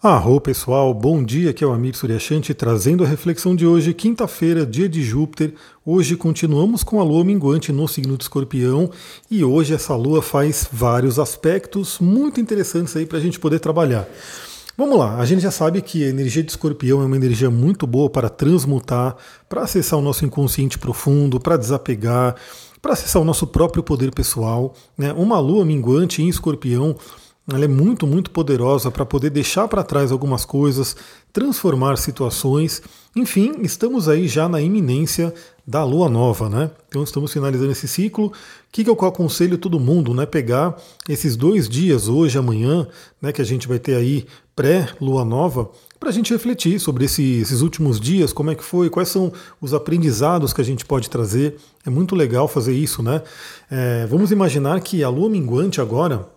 Arro pessoal, bom dia, aqui é o Amir Suryashanti trazendo a reflexão de hoje, quinta-feira, dia de Júpiter. Hoje continuamos com a lua minguante no signo de escorpião e hoje essa lua faz vários aspectos muito interessantes aí para a gente poder trabalhar. Vamos lá, a gente já sabe que a energia de escorpião é uma energia muito boa para transmutar, para acessar o nosso inconsciente profundo, para desapegar, para acessar o nosso próprio poder pessoal. Né? Uma lua minguante em escorpião ela é muito, muito poderosa para poder deixar para trás algumas coisas, transformar situações. Enfim, estamos aí já na iminência da lua nova, né? Então estamos finalizando esse ciclo. O que, que eu aconselho todo mundo, né? Pegar esses dois dias, hoje amanhã, né? Que a gente vai ter aí pré-lua nova, para a gente refletir sobre esse, esses últimos dias, como é que foi, quais são os aprendizados que a gente pode trazer. É muito legal fazer isso, né? É, vamos imaginar que a lua minguante agora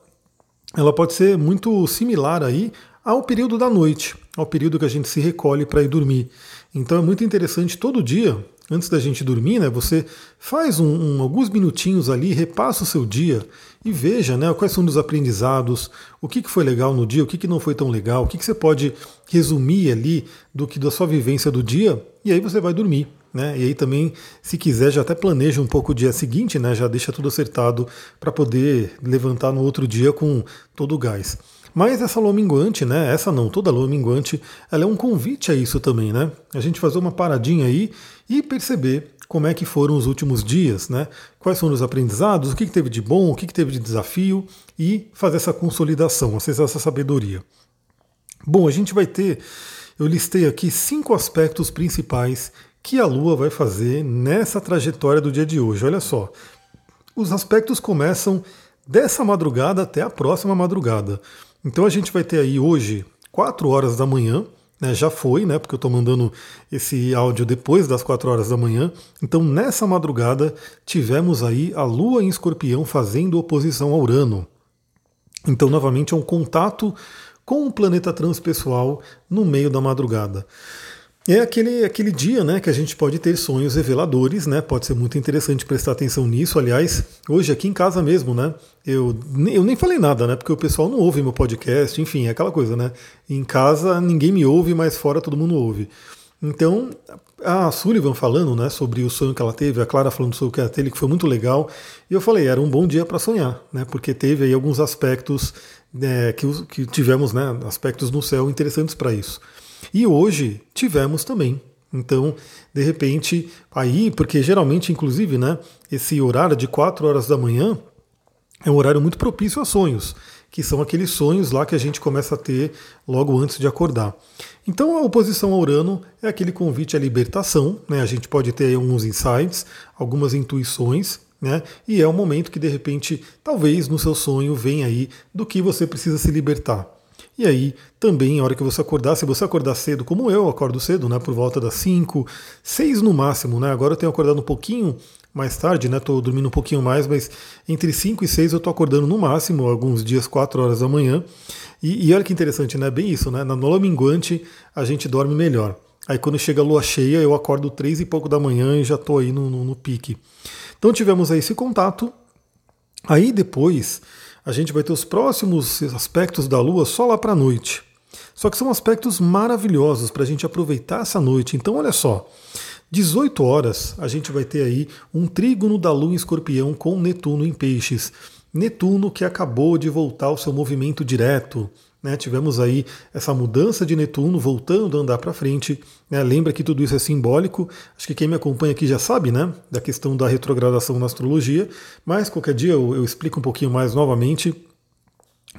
ela pode ser muito similar aí ao período da noite, ao período que a gente se recolhe para ir dormir. Então é muito interessante todo dia, antes da gente dormir, né, você faz um, um, alguns minutinhos ali, repassa o seu dia e veja né, quais são os aprendizados, o que, que foi legal no dia, o que, que não foi tão legal, o que, que você pode resumir ali do que da sua vivência do dia, e aí você vai dormir. Né? E aí também, se quiser, já até planeja um pouco o dia seguinte, né? já deixa tudo acertado para poder levantar no outro dia com todo o gás. Mas essa lua minguante, né? Essa não, toda lua minguante, ela é um convite a isso também, né? A gente fazer uma paradinha aí e perceber como é que foram os últimos dias, né? Quais foram os aprendizados, o que, que teve de bom, o que, que teve de desafio e fazer essa consolidação, acessar essa sabedoria. Bom, a gente vai ter, eu listei aqui cinco aspectos principais que a Lua vai fazer nessa trajetória do dia de hoje. Olha só, os aspectos começam dessa madrugada até a próxima madrugada. Então a gente vai ter aí hoje 4 horas da manhã, né, já foi, né, porque eu estou mandando esse áudio depois das 4 horas da manhã. Então nessa madrugada tivemos aí a Lua em Escorpião fazendo oposição a Urano. Então novamente é um contato com o planeta transpessoal no meio da madrugada. É aquele, aquele dia né, que a gente pode ter sonhos reveladores, né? Pode ser muito interessante prestar atenção nisso. Aliás, hoje aqui em casa mesmo, né? Eu, eu nem falei nada, né? Porque o pessoal não ouve meu podcast, enfim, é aquela coisa, né? Em casa ninguém me ouve, mas fora todo mundo ouve. Então, a Sullivan falando né, sobre o sonho que ela teve, a Clara falando sobre o que ela teve, que foi muito legal. E eu falei, era um bom dia para sonhar, né? Porque teve aí alguns aspectos é, que, que tivemos, né? Aspectos no céu interessantes para isso. E hoje tivemos também. Então, de repente, aí, porque geralmente, inclusive, né, esse horário de 4 horas da manhã é um horário muito propício a sonhos, que são aqueles sonhos lá que a gente começa a ter logo antes de acordar. Então, a oposição a Urano é aquele convite à libertação, né? A gente pode ter alguns insights, algumas intuições, né? E é um momento que de repente, talvez no seu sonho venha aí do que você precisa se libertar. E aí, também, a hora que você acordar, se você acordar cedo, como eu acordo cedo, né, por volta das 5, 6 no máximo, né? Agora eu tenho acordado um pouquinho mais tarde, né? Tô dormindo um pouquinho mais, mas entre 5 e 6 eu tô acordando no máximo, alguns dias 4 horas da manhã. E, e olha que interessante, né? Bem isso, né? Na lua minguante a gente dorme melhor. Aí quando chega a lua cheia, eu acordo três e pouco da manhã e já tô aí no, no, no pique. Então tivemos aí esse contato. Aí depois a gente vai ter os próximos aspectos da Lua só lá para a noite. Só que são aspectos maravilhosos para a gente aproveitar essa noite. Então, olha só. 18 horas a gente vai ter aí um trígono da Lua em escorpião com Netuno em peixes. Netuno que acabou de voltar ao seu movimento direto. Né, tivemos aí essa mudança de Netuno voltando a andar para frente. Né, lembra que tudo isso é simbólico. Acho que quem me acompanha aqui já sabe né, da questão da retrogradação na astrologia, mas qualquer dia eu, eu explico um pouquinho mais novamente.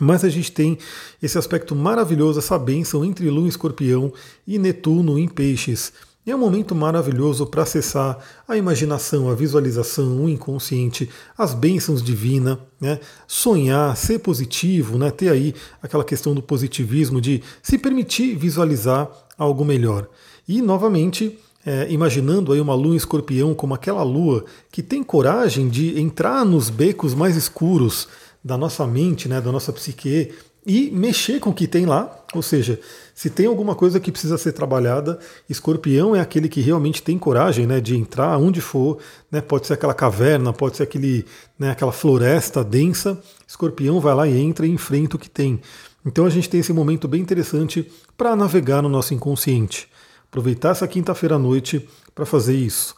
Mas a gente tem esse aspecto maravilhoso, essa bênção entre Lua em escorpião e Netuno em peixes. É um momento maravilhoso para acessar a imaginação, a visualização, o inconsciente, as bênçãos divinas, né? sonhar, ser positivo, né? ter aí aquela questão do positivismo, de se permitir visualizar algo melhor. E, novamente, é, imaginando aí uma lua escorpião como aquela lua que tem coragem de entrar nos becos mais escuros da nossa mente, né, da nossa psique, e mexer com o que tem lá. Ou seja, se tem alguma coisa que precisa ser trabalhada, escorpião é aquele que realmente tem coragem né, de entrar onde for. Né, pode ser aquela caverna, pode ser aquele, né, aquela floresta densa. Escorpião vai lá e entra e enfrenta o que tem. Então a gente tem esse momento bem interessante para navegar no nosso inconsciente. Aproveitar essa quinta-feira à noite para fazer isso.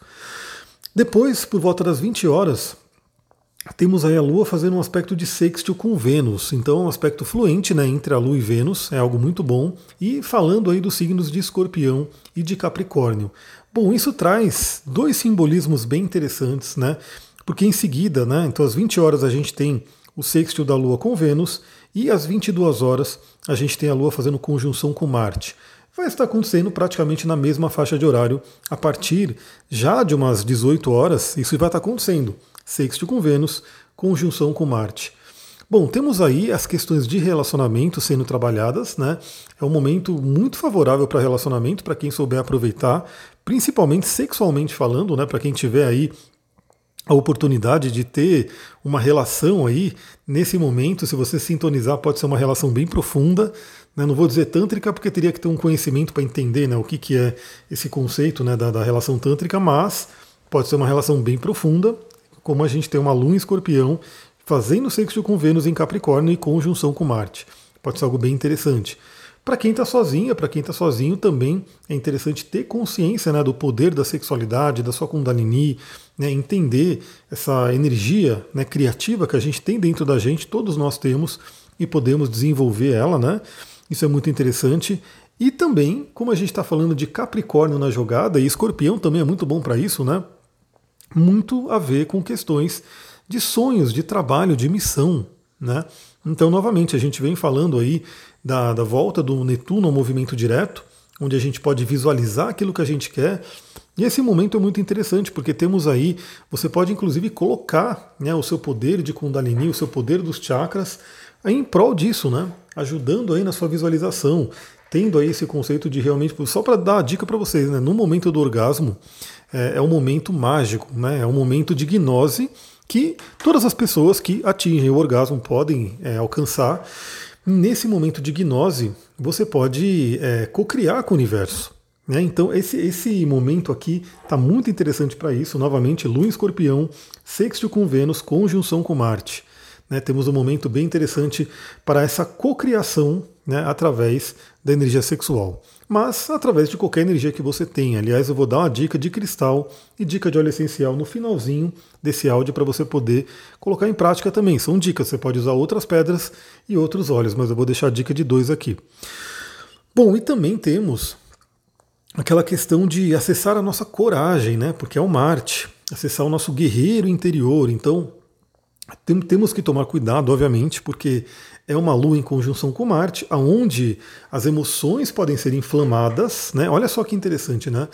Depois, por volta das 20 horas, temos aí a Lua fazendo um aspecto de sextil com Vênus, então um aspecto fluente né, entre a Lua e Vênus, é algo muito bom, e falando aí dos signos de Escorpião e de Capricórnio. Bom, isso traz dois simbolismos bem interessantes, né? Porque em seguida, né, então às 20 horas a gente tem o sextil da Lua com Vênus e às 22 horas a gente tem a Lua fazendo conjunção com Marte. Vai estar acontecendo praticamente na mesma faixa de horário a partir já de umas 18 horas, isso vai estar acontecendo sexto com Vênus, conjunção com Marte. Bom, temos aí as questões de relacionamento sendo trabalhadas, né? É um momento muito favorável para relacionamento, para quem souber aproveitar, principalmente sexualmente falando, né? Para quem tiver aí a oportunidade de ter uma relação aí nesse momento, se você sintonizar, pode ser uma relação bem profunda. Né? Não vou dizer tântrica, porque teria que ter um conhecimento para entender né, o que, que é esse conceito né, da, da relação tântrica, mas pode ser uma relação bem profunda como a gente tem uma Lua em Escorpião fazendo sexto com Vênus em Capricórnio e conjunção com Marte. Pode ser algo bem interessante. Para quem está sozinha, para quem está sozinho, também é interessante ter consciência né, do poder da sexualidade, da sua Kundalini, né, entender essa energia né, criativa que a gente tem dentro da gente, todos nós temos, e podemos desenvolver ela. Né? Isso é muito interessante. E também, como a gente está falando de Capricórnio na jogada, e Escorpião também é muito bom para isso, né? Muito a ver com questões de sonhos, de trabalho, de missão. Né? Então, novamente, a gente vem falando aí da, da volta do Netuno ao movimento direto, onde a gente pode visualizar aquilo que a gente quer. E esse momento é muito interessante, porque temos aí, você pode inclusive colocar né, o seu poder de Kundalini, o seu poder dos chakras, em prol disso, né? ajudando aí na sua visualização, tendo aí esse conceito de realmente, só para dar a dica para vocês, né? no momento do orgasmo, é, é um momento mágico, né? é um momento de gnose que todas as pessoas que atingem o orgasmo podem é, alcançar. Nesse momento de gnose, você pode é, co-criar com o universo. Né? Então, esse, esse momento aqui está muito interessante para isso. Novamente, Lua em Escorpião, sexto com Vênus, conjunção com Marte. Né? Temos um momento bem interessante para essa cocriação né, através da energia sexual mas através de qualquer energia que você tenha. Aliás, eu vou dar uma dica de cristal e dica de óleo essencial no finalzinho desse áudio para você poder colocar em prática também. São dicas, você pode usar outras pedras e outros óleos, mas eu vou deixar a dica de dois aqui. Bom, e também temos aquela questão de acessar a nossa coragem, né? Porque é o Marte, acessar o nosso guerreiro interior. Então, temos que tomar cuidado, obviamente, porque é uma lua em conjunção com Marte, aonde as emoções podem ser inflamadas, né? Olha só que interessante, né?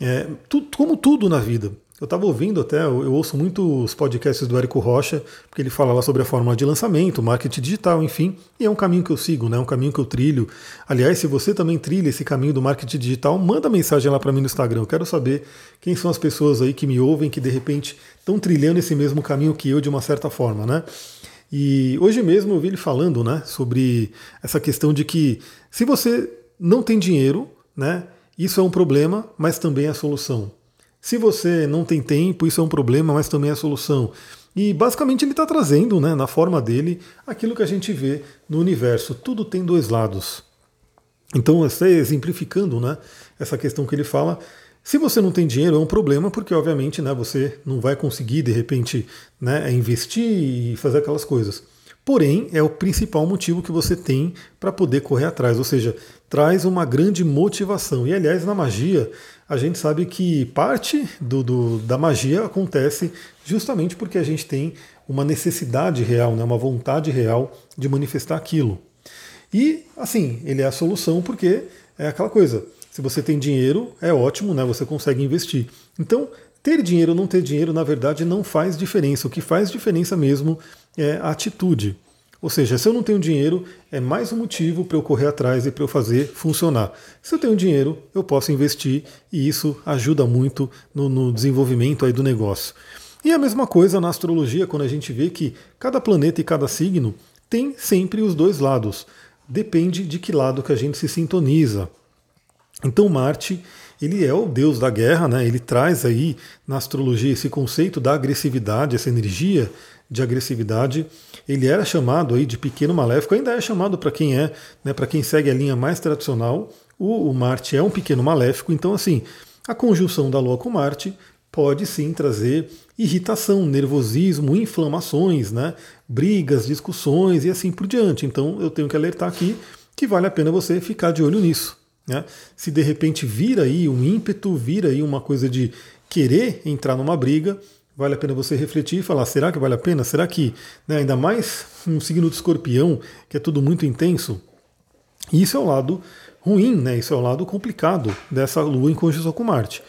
É, tu, como tudo na vida. Eu estava ouvindo até, eu, ouço muito os podcasts do Érico Rocha, porque ele fala lá sobre a forma de lançamento, marketing digital, enfim, e é um caminho que eu sigo, né? um caminho que eu trilho. Aliás, se você também trilha esse caminho do marketing digital, manda mensagem lá para mim no Instagram. Eu quero saber quem são as pessoas aí que me ouvem, que de repente estão trilhando esse mesmo caminho que eu de uma certa forma, né? E hoje mesmo eu vi ele falando, né, sobre essa questão de que se você não tem dinheiro, né, isso é um problema, mas também é a solução. Se você não tem tempo, isso é um problema, mas também é solução. E basicamente ele está trazendo, né, na forma dele, aquilo que a gente vê no universo. Tudo tem dois lados. Então, exemplificando né, essa questão que ele fala. Se você não tem dinheiro, é um problema, porque obviamente né, você não vai conseguir, de repente, né, investir e fazer aquelas coisas. Porém, é o principal motivo que você tem para poder correr atrás, ou seja, traz uma grande motivação. E aliás, na magia, a gente sabe que parte do, do, da magia acontece justamente porque a gente tem uma necessidade real, né, uma vontade real de manifestar aquilo. E, assim, ele é a solução porque é aquela coisa. Se você tem dinheiro, é ótimo, né? Você consegue investir. Então, ter dinheiro ou não ter dinheiro, na verdade, não faz diferença. O que faz diferença mesmo é a atitude. Ou seja, se eu não tenho dinheiro, é mais um motivo para eu correr atrás e para eu fazer funcionar. Se eu tenho dinheiro, eu posso investir e isso ajuda muito no, no desenvolvimento aí do negócio. E a mesma coisa na astrologia, quando a gente vê que cada planeta e cada signo tem sempre os dois lados. Depende de que lado que a gente se sintoniza. Então Marte, ele é o deus da guerra, né? Ele traz aí na astrologia esse conceito da agressividade, essa energia de agressividade. Ele era chamado aí de pequeno maléfico, ainda é chamado para quem é, né, para quem segue a linha mais tradicional. O, o Marte é um pequeno maléfico, então assim, a conjunção da Lua com Marte pode sim trazer irritação, nervosismo, inflamações, né? brigas, discussões e assim por diante. Então eu tenho que alertar aqui que vale a pena você ficar de olho nisso. Né? Se de repente vira aí um ímpeto, vira aí uma coisa de querer entrar numa briga, vale a pena você refletir e falar: será que vale a pena? Será que, né, ainda mais um signo de escorpião, que é tudo muito intenso? Isso é o lado ruim, né? isso é o lado complicado dessa lua em conjunção com Marte.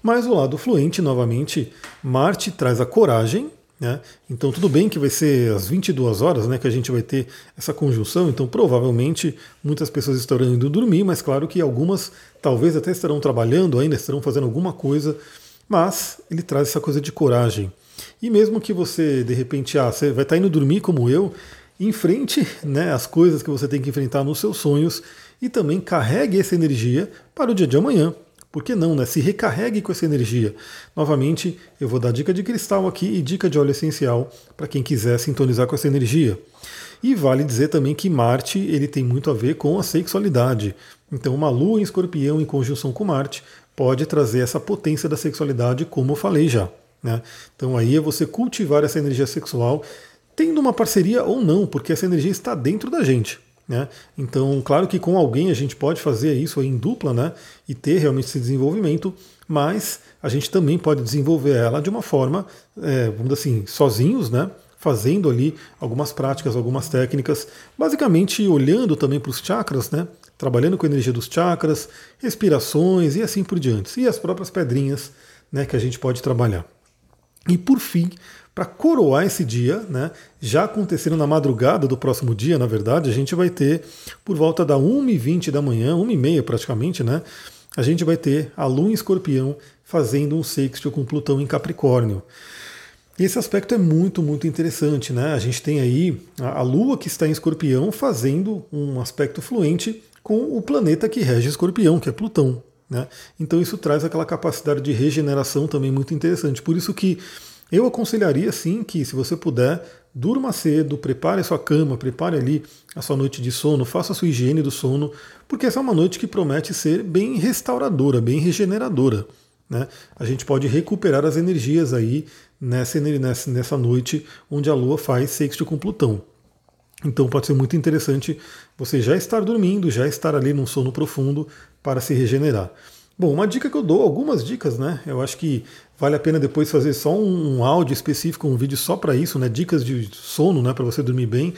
Mas o lado fluente, novamente, Marte traz a coragem, né? Então tudo bem que vai ser às 22 horas né, que a gente vai ter essa conjunção, então provavelmente muitas pessoas estarão indo dormir, mas claro que algumas talvez até estarão trabalhando, ainda estarão fazendo alguma coisa, mas ele traz essa coisa de coragem. E mesmo que você de repente ah, você vai estar indo dormir como eu, enfrente né, as coisas que você tem que enfrentar nos seus sonhos e também carregue essa energia para o dia de amanhã. Por que não, né? Se recarregue com essa energia. Novamente, eu vou dar dica de cristal aqui e dica de óleo essencial para quem quiser sintonizar com essa energia. E vale dizer também que Marte ele tem muito a ver com a sexualidade. Então, uma lua em escorpião em conjunção com Marte pode trazer essa potência da sexualidade, como eu falei já. Né? Então, aí é você cultivar essa energia sexual, tendo uma parceria ou não, porque essa energia está dentro da gente. Né? Então, claro que com alguém a gente pode fazer isso em dupla né? e ter realmente esse desenvolvimento, mas a gente também pode desenvolver ela de uma forma, é, vamos dizer assim, sozinhos, né? fazendo ali algumas práticas, algumas técnicas, basicamente olhando também para os chakras, né? trabalhando com a energia dos chakras, respirações e assim por diante, e as próprias pedrinhas né, que a gente pode trabalhar. E por fim, para coroar esse dia, né, já acontecendo na madrugada do próximo dia, na verdade, a gente vai ter, por volta da 1h20 da manhã, 1h30 praticamente, né, a gente vai ter a Lua em Escorpião fazendo um sextil com Plutão em Capricórnio. Esse aspecto é muito, muito interessante, né? A gente tem aí a Lua que está em Escorpião fazendo um aspecto fluente com o planeta que rege Escorpião, que é Plutão. Né? Então isso traz aquela capacidade de regeneração também muito interessante. Por isso que eu aconselharia sim que, se você puder, durma cedo, prepare a sua cama, prepare ali a sua noite de sono, faça a sua higiene do sono, porque essa é uma noite que promete ser bem restauradora, bem regeneradora. Né? A gente pode recuperar as energias aí nessa, nessa, noite onde a Lua faz sexto com Plutão. Então pode ser muito interessante você já estar dormindo, já estar ali num sono profundo para se regenerar. Bom, uma dica que eu dou, algumas dicas, né? Eu acho que vale a pena depois fazer só um, áudio específico, um vídeo só para isso, né? Dicas de sono, né? Para você dormir bem.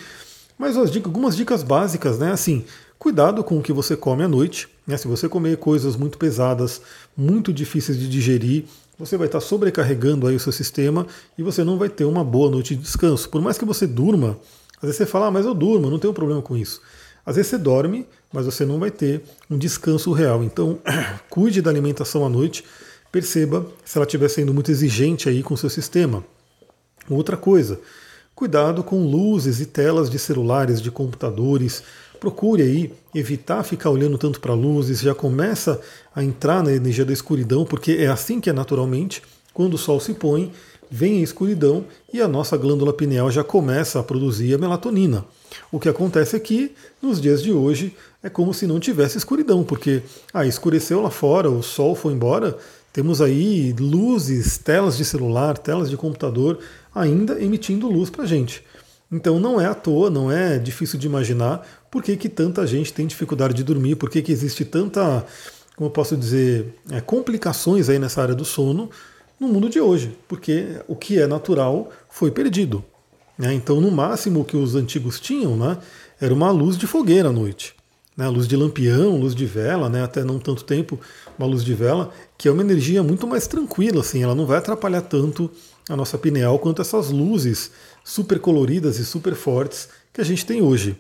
Mas as dicas, algumas dicas básicas, né? Assim, cuidado com o que você come à noite. Né? Se você comer coisas muito pesadas, muito difíceis de digerir, você vai estar sobrecarregando aí o seu sistema e você não vai ter uma boa noite de descanso. Por mais que você durma, às vezes você fala, ah, mas eu durmo, não tenho problema com isso. Às vezes você dorme, mas você não vai ter um descanso real. Então, cuide da alimentação à noite, perceba se ela estiver sendo muito exigente aí com o seu sistema. Outra coisa, cuidado com luzes e telas de celulares, de computadores. Procure aí evitar ficar olhando tanto para luzes, já começa a entrar na energia da escuridão, porque é assim que é naturalmente, quando o sol se põe, vem a escuridão e a nossa glândula pineal já começa a produzir a melatonina. O que acontece aqui, é nos dias de hoje, é como se não tivesse escuridão, porque ah, escureceu lá fora, o sol foi embora, temos aí luzes, telas de celular, telas de computador ainda emitindo luz para a gente. Então não é à toa, não é difícil de imaginar por que, que tanta gente tem dificuldade de dormir, por que, que existe tanta, como eu posso dizer, é, complicações aí nessa área do sono, no mundo de hoje, porque o que é natural foi perdido. Né? Então, no máximo, o que os antigos tinham né, era uma luz de fogueira à noite. Né, luz de lampião, luz de vela, né, até não tanto tempo, uma luz de vela, que é uma energia muito mais tranquila, assim, ela não vai atrapalhar tanto a nossa pineal quanto essas luzes super coloridas e super fortes que a gente tem hoje.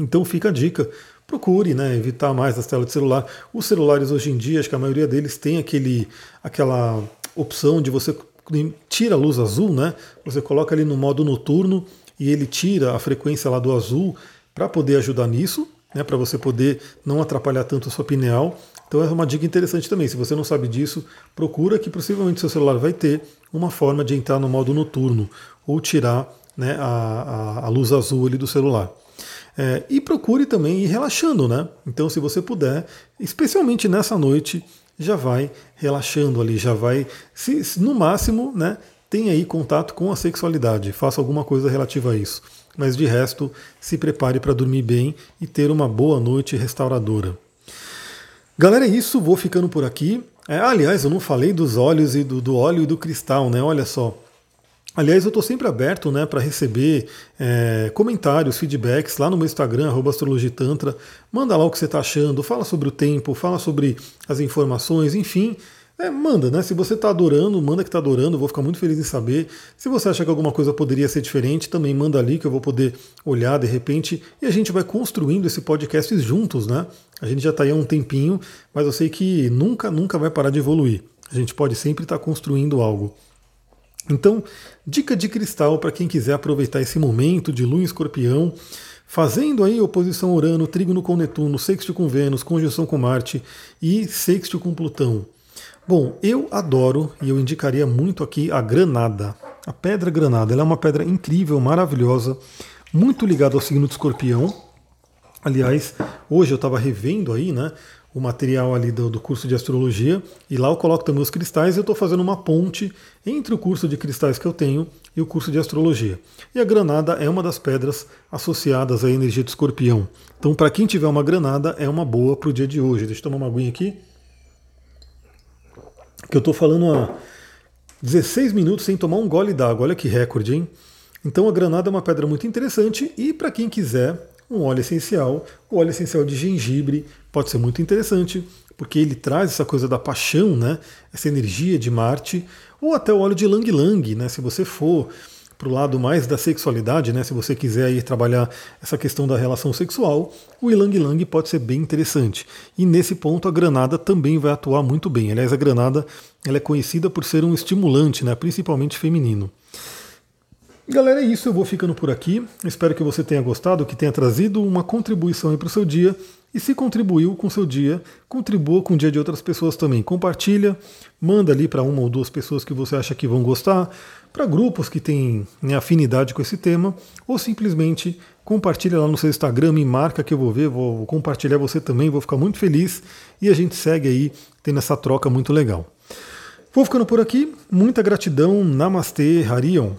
Então fica a dica, procure né, evitar mais as telas de celular. Os celulares hoje em dia, acho que a maioria deles tem aquele, aquela opção de você tira a luz azul, né? Você coloca ali no modo noturno e ele tira a frequência lá do azul para poder ajudar nisso. né, para você poder não atrapalhar tanto a sua pineal. Então é uma dica interessante também. Se você não sabe disso, procura que possivelmente seu celular vai ter uma forma de entrar no modo noturno ou tirar né, a, a, a luz azul ali do celular. É, e procure também ir relaxando, né? Então, se você puder, especialmente nessa noite, já vai relaxando ali, já vai, se, se, no máximo, né? Tenha aí contato com a sexualidade, faça alguma coisa relativa a isso. Mas de resto, se prepare para dormir bem e ter uma boa noite restauradora. Galera, é isso, vou ficando por aqui. É, aliás, eu não falei dos óleos e do, do óleo e do cristal, né? Olha só. Aliás, eu estou sempre aberto né, para receber é, comentários, feedbacks lá no meu Instagram, astrologitantra. Manda lá o que você está achando, fala sobre o tempo, fala sobre as informações, enfim. É, manda, né? Se você está adorando, manda que está adorando, vou ficar muito feliz em saber. Se você acha que alguma coisa poderia ser diferente, também manda ali que eu vou poder olhar de repente e a gente vai construindo esse podcast juntos, né? A gente já está aí há um tempinho, mas eu sei que nunca, nunca vai parar de evoluir. A gente pode sempre estar tá construindo algo. Então, dica de cristal para quem quiser aproveitar esse momento de lua em escorpião, fazendo aí oposição Urano, trígono com Netuno, sexto com Vênus, conjunção com Marte e sexto com Plutão. Bom, eu adoro e eu indicaria muito aqui a granada. A pedra granada, ela é uma pedra incrível, maravilhosa, muito ligada ao signo de escorpião. Aliás, hoje eu estava revendo aí, né, o material ali do, do, curso de astrologia e lá eu coloco também os cristais e eu estou fazendo uma ponte entre o curso de cristais que eu tenho e o curso de astrologia. E a granada é uma das pedras associadas à energia do escorpião. Então, para quem tiver uma granada, é uma boa para o dia de hoje. Deixa eu tomar uma aguinha aqui. Que eu estou falando há 16 minutos sem tomar um gole d'água. Olha que recorde, hein? Então a granada é uma pedra muito interessante e para quem quiser um óleo essencial, o óleo essencial de gengibre pode ser muito interessante, porque ele traz essa coisa da paixão, né? essa energia de Marte, ou até o óleo de Lang Lang, né? se você for para o lado mais da sexualidade, né? se você quiser ir trabalhar essa questão da relação sexual, o Ilang Lang pode ser bem interessante. E nesse ponto a granada também vai atuar muito bem. Aliás, a granada ela é conhecida por ser um estimulante, né? principalmente feminino. Galera, é isso. Eu vou ficando por aqui. Espero que você tenha gostado, que tenha trazido uma contribuição para o seu dia. E se contribuiu com o seu dia, contribua com o dia de outras pessoas também. Compartilha, manda ali para uma ou duas pessoas que você acha que vão gostar, para grupos que têm né, afinidade com esse tema, ou simplesmente compartilha lá no seu Instagram, me marca que eu vou ver, vou compartilhar você também, vou ficar muito feliz e a gente segue aí tendo essa troca muito legal. Vou ficando por aqui, muita gratidão, Namastê, Harion.